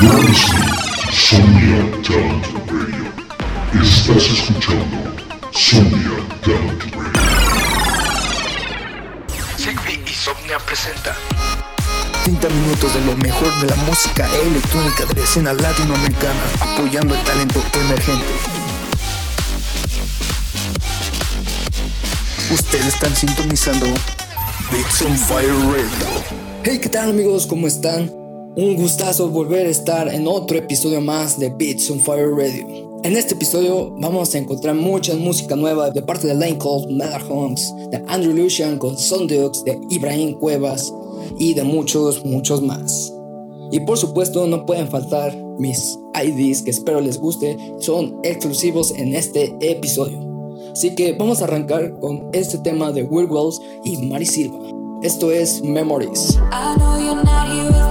You're listening Sonia Talent Radio. Estás escuchando Sonia Talent Radio. Sigby y Somnia presenta 30 minutos de lo mejor de la música electrónica de la escena latinoamericana, apoyando el talento emergente. Ustedes están sintonizando Beats on Fire Radio. Hey, ¿qué tal amigos? ¿Cómo están? Un gustazo volver a estar en otro episodio más de Beats on Fire Radio. En este episodio vamos a encontrar mucha música nueva de parte de Lane Miller Holmes, de Andrew Lucian con Sundux, de Ibrahim Cuevas y de muchos, muchos más. Y por supuesto no pueden faltar mis IDs que espero les guste, son exclusivos en este episodio. Así que vamos a arrancar con este tema de Will Wells y Mari Silva. Esto es Memories. I know you're not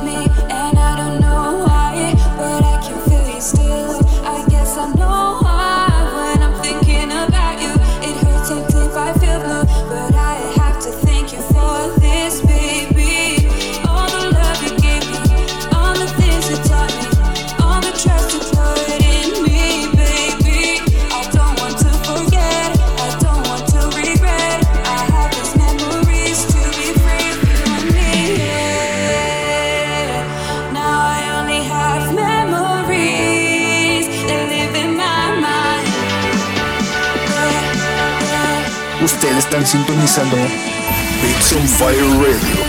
están sintonizando Beats on Fire Radio.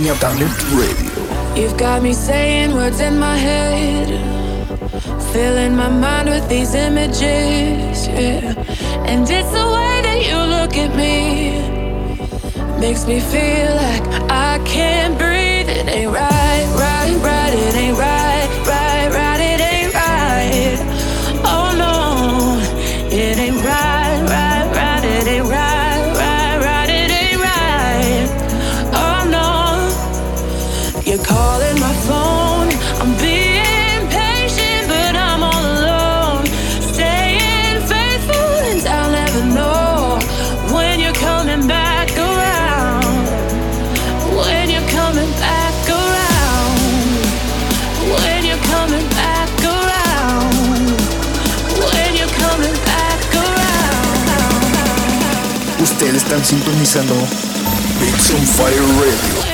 Talent Radio. You've got me saying words in my head, filling my mind with these images, yeah. And it's the way that you look at me, makes me feel like I can't breathe. It ain't right, right, right. It ain't right, sintonizando Beats on Fire Radio.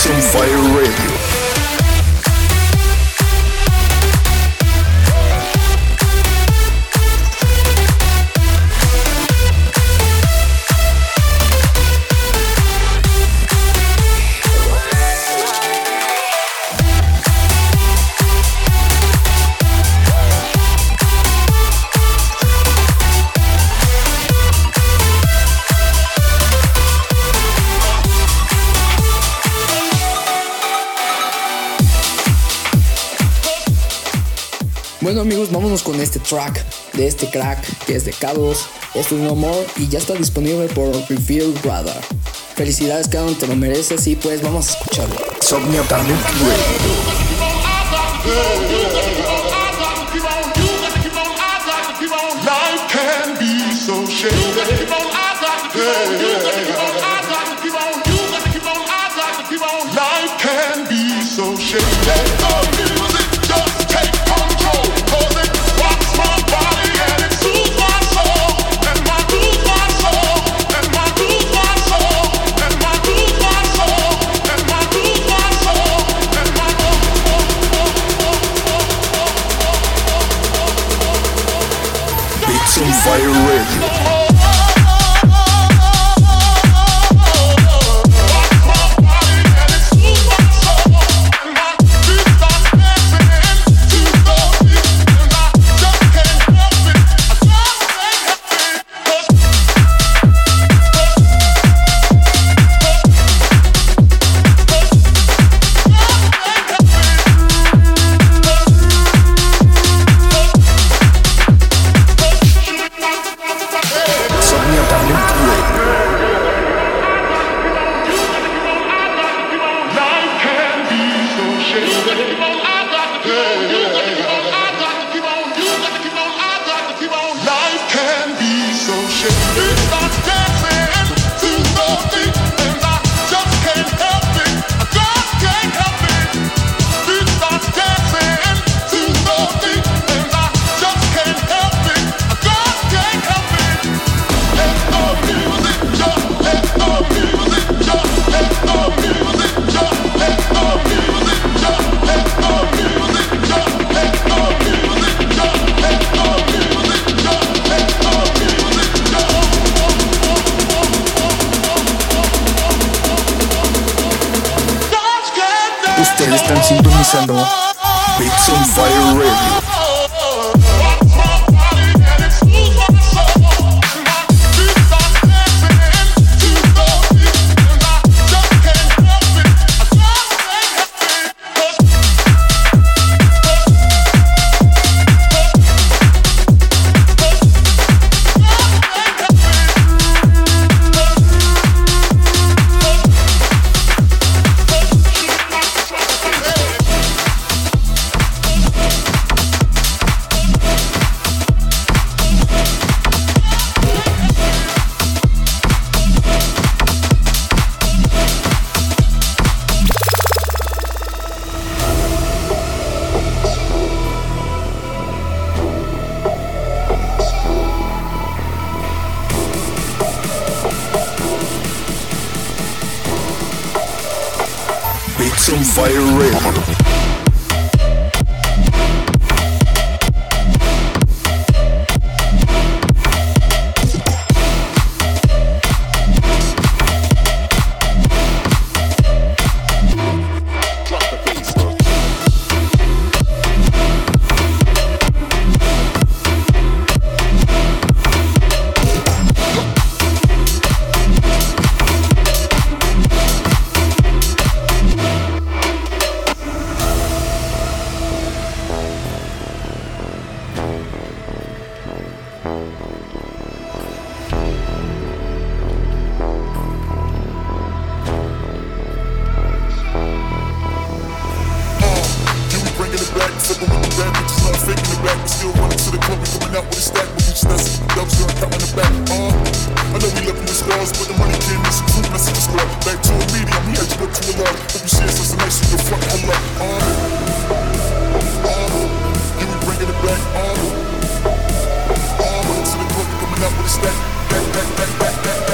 Beats on Fire Radio. Con este track de este crack que es de K2. Esto es No More y ya está disponible por Reveal Radar. Felicidades, K2, te lo mereces y pues vamos a escucharlo. Somnia Talent Life can be so shady. Ustedes están sintonizando Beats on Fire Radio. Some fire rain. Fucking with the bad bitches, the still running to the club, we coming out with a stack. Dubs, the back. Uh, I know we left in the stars, but the money came in some food, and I squad. Back to a medium, he had to to a lot. Hope you see us as a nice, you can fuck up. Uh, uh, it back. Uh, uh, running to the club, we coming out with a stack. Back, back, back, back, back,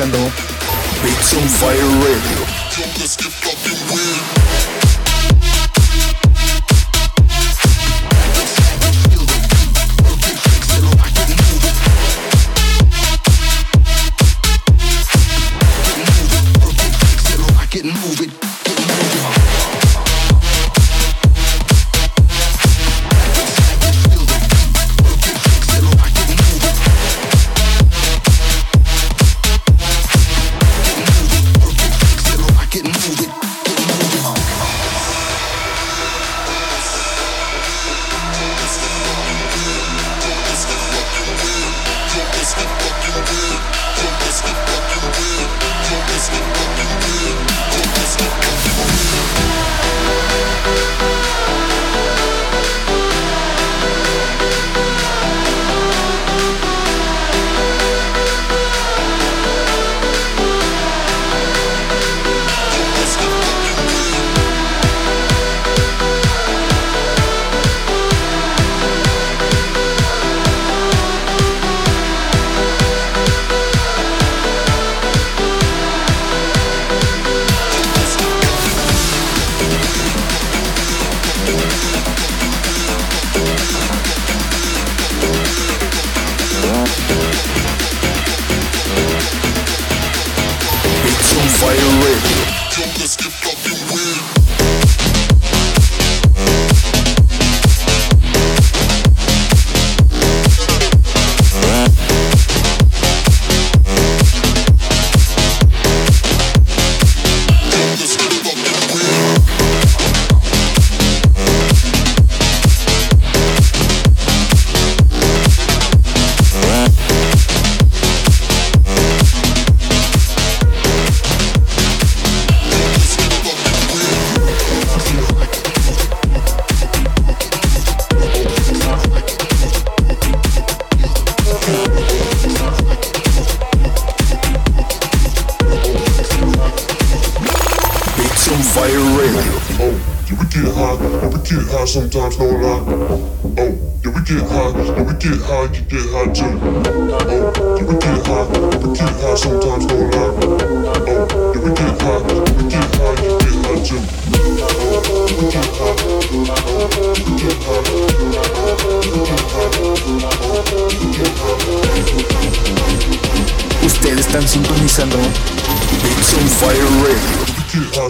Alexander. Beats on Fire Radio.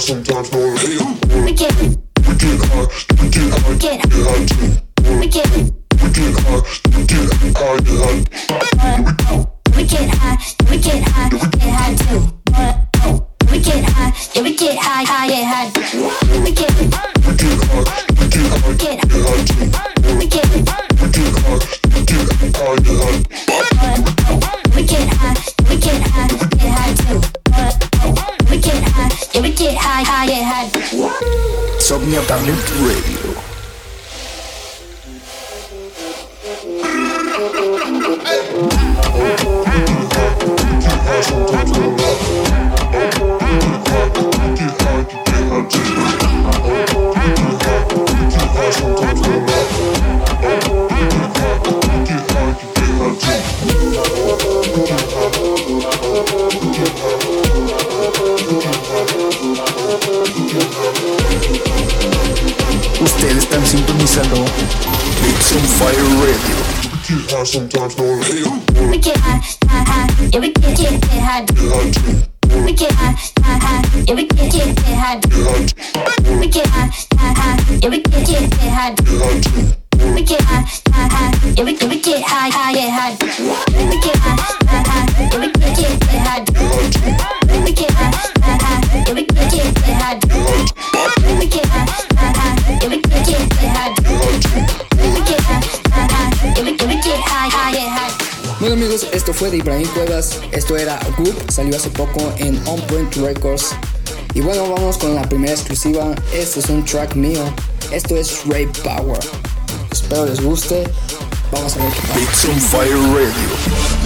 sometimes Crescendo. It's on fire radio. We get high high, high, high. Yeah, we get, get, get high. We get high, high, high. Yeah, we get, get, get high. We get high, high, high. Yeah, we get, get, get high. We get high, high, high. Yeah, we, we get high, high, high. We get Pues, esto fue de Ibrahim Cuevas. Esto era Good, salió hace poco en On Point Records. Y bueno, vamos con la primera exclusiva. Este es un track mío. Esto es Ray Power. Espero les guste. Vamos a ver qué pasa. Fire Radio.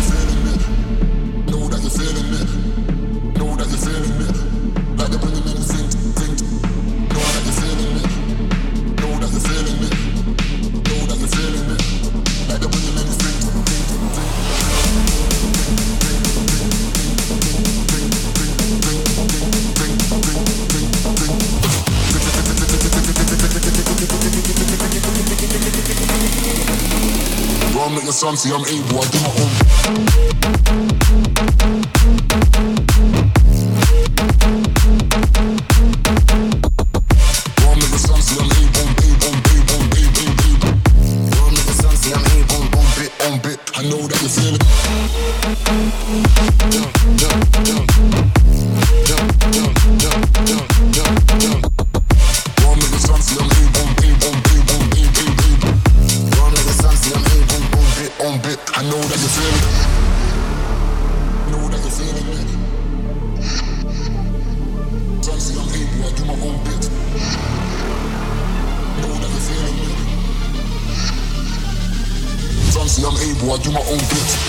do my own bits.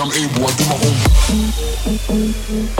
I'm able, I do my own.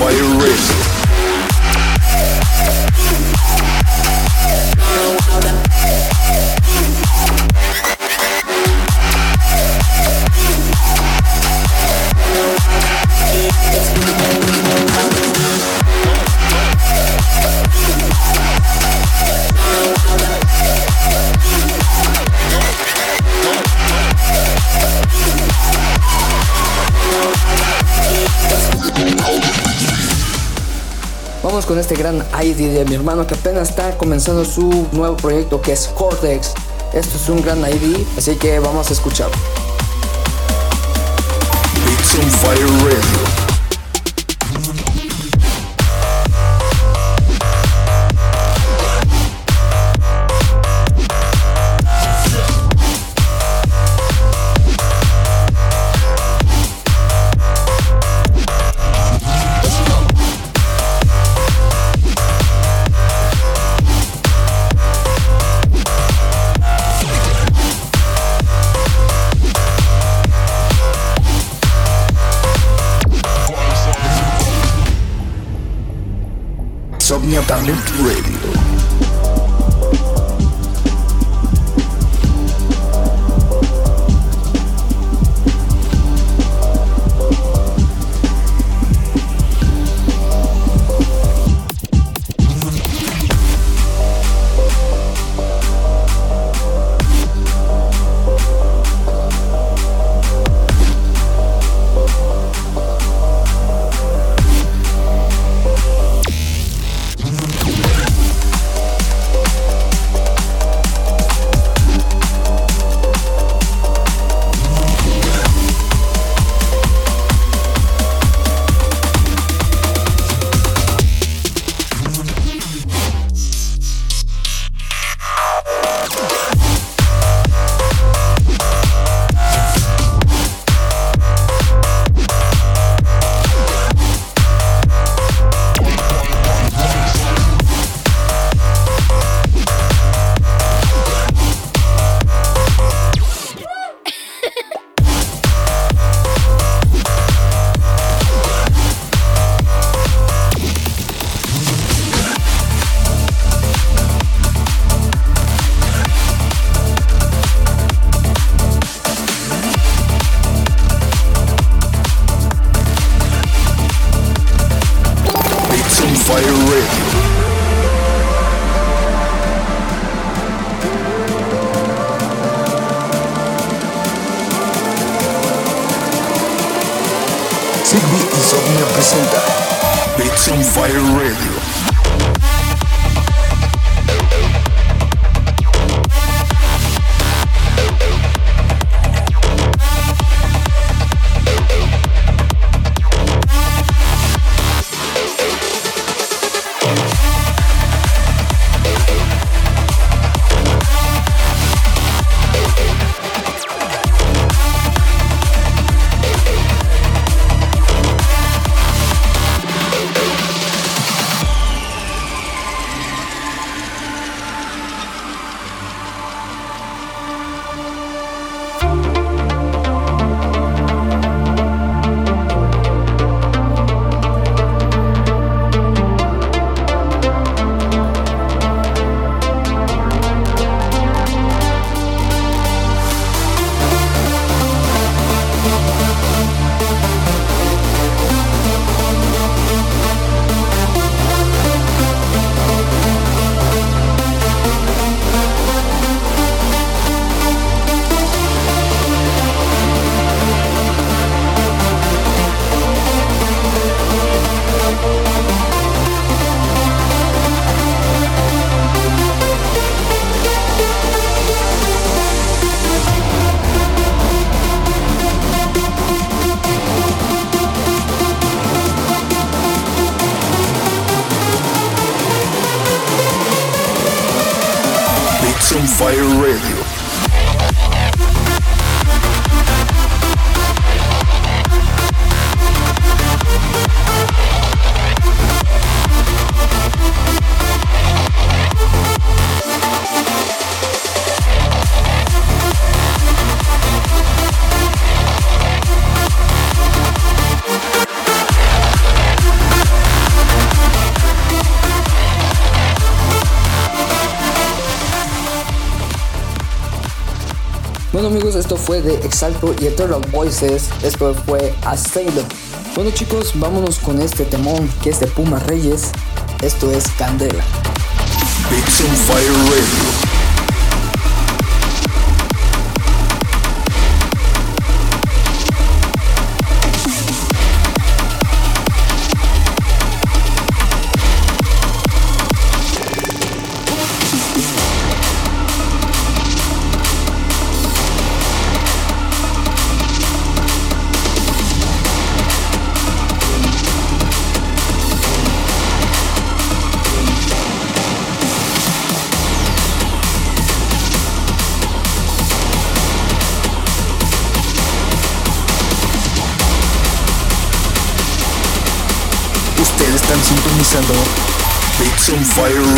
Fire Radio. este gran ID de mi hermano que apenas está comenzando su nuevo proyecto que es Cortex. Esto es un gran ID, así que vamos a escucharlo. De Exalto y Eternal Voices. Esto fue Asylum. Bueno chicos, vámonos con este temón que es de Puma Reyes. Esto es Candela. Fire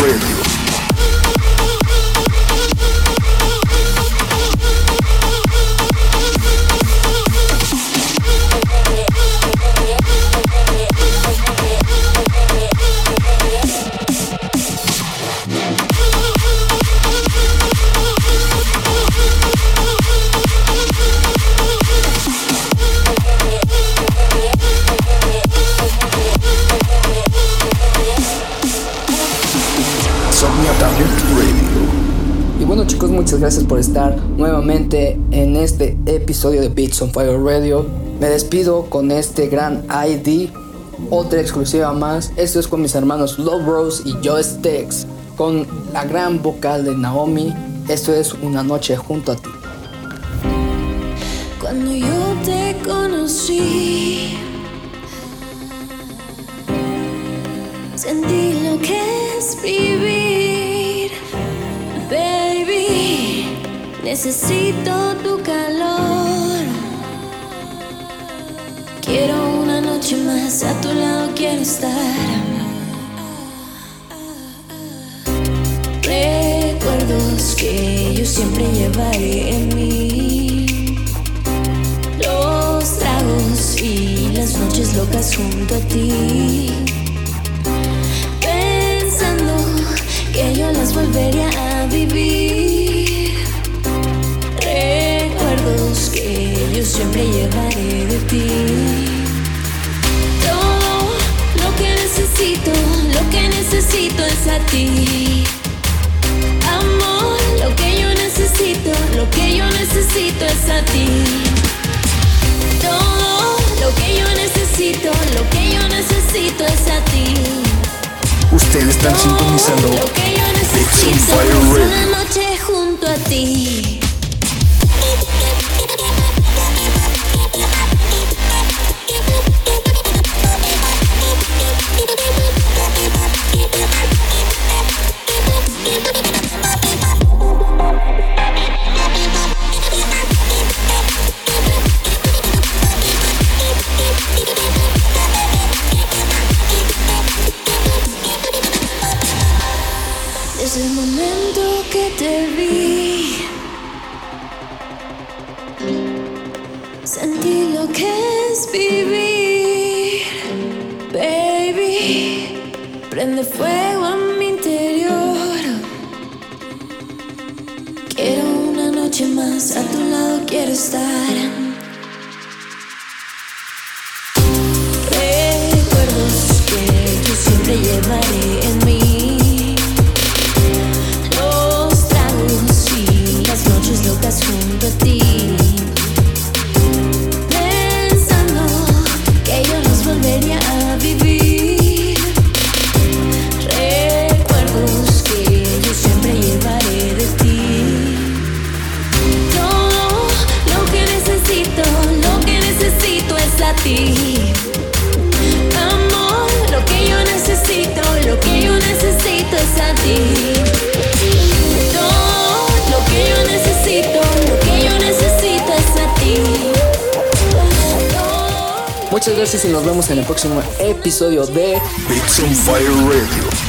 gracias por estar nuevamente en este episodio de Beats on Fire Radio. Me despido con este gran ID, otra exclusiva más. Esto es con mis hermanos Love Rose y Joe Stex, con la gran vocal de Naomi. Esto es Una noche junto a ti. Cuando yo te conocí, sentí lo que es vivir, Necesito tu calor. Quiero una noche más a tu lado, quiero estar. Recuerdos que yo siempre llevaré en mí. Los tragos y las noches locas junto a ti. Pensando que yo las volvería a vivir. siempre llevaré de ti. Todo lo que necesito, lo que necesito es a ti. Amor, lo que yo necesito, lo que yo necesito es a ti. Todo lo que yo necesito, lo que yo necesito es a ti. Ustedes están sintonizando. Lo que yo necesito es una noche junto a ti. They your money in me. Muchas gracias y nos vemos en el próximo episodio de Beats on Fire Radio.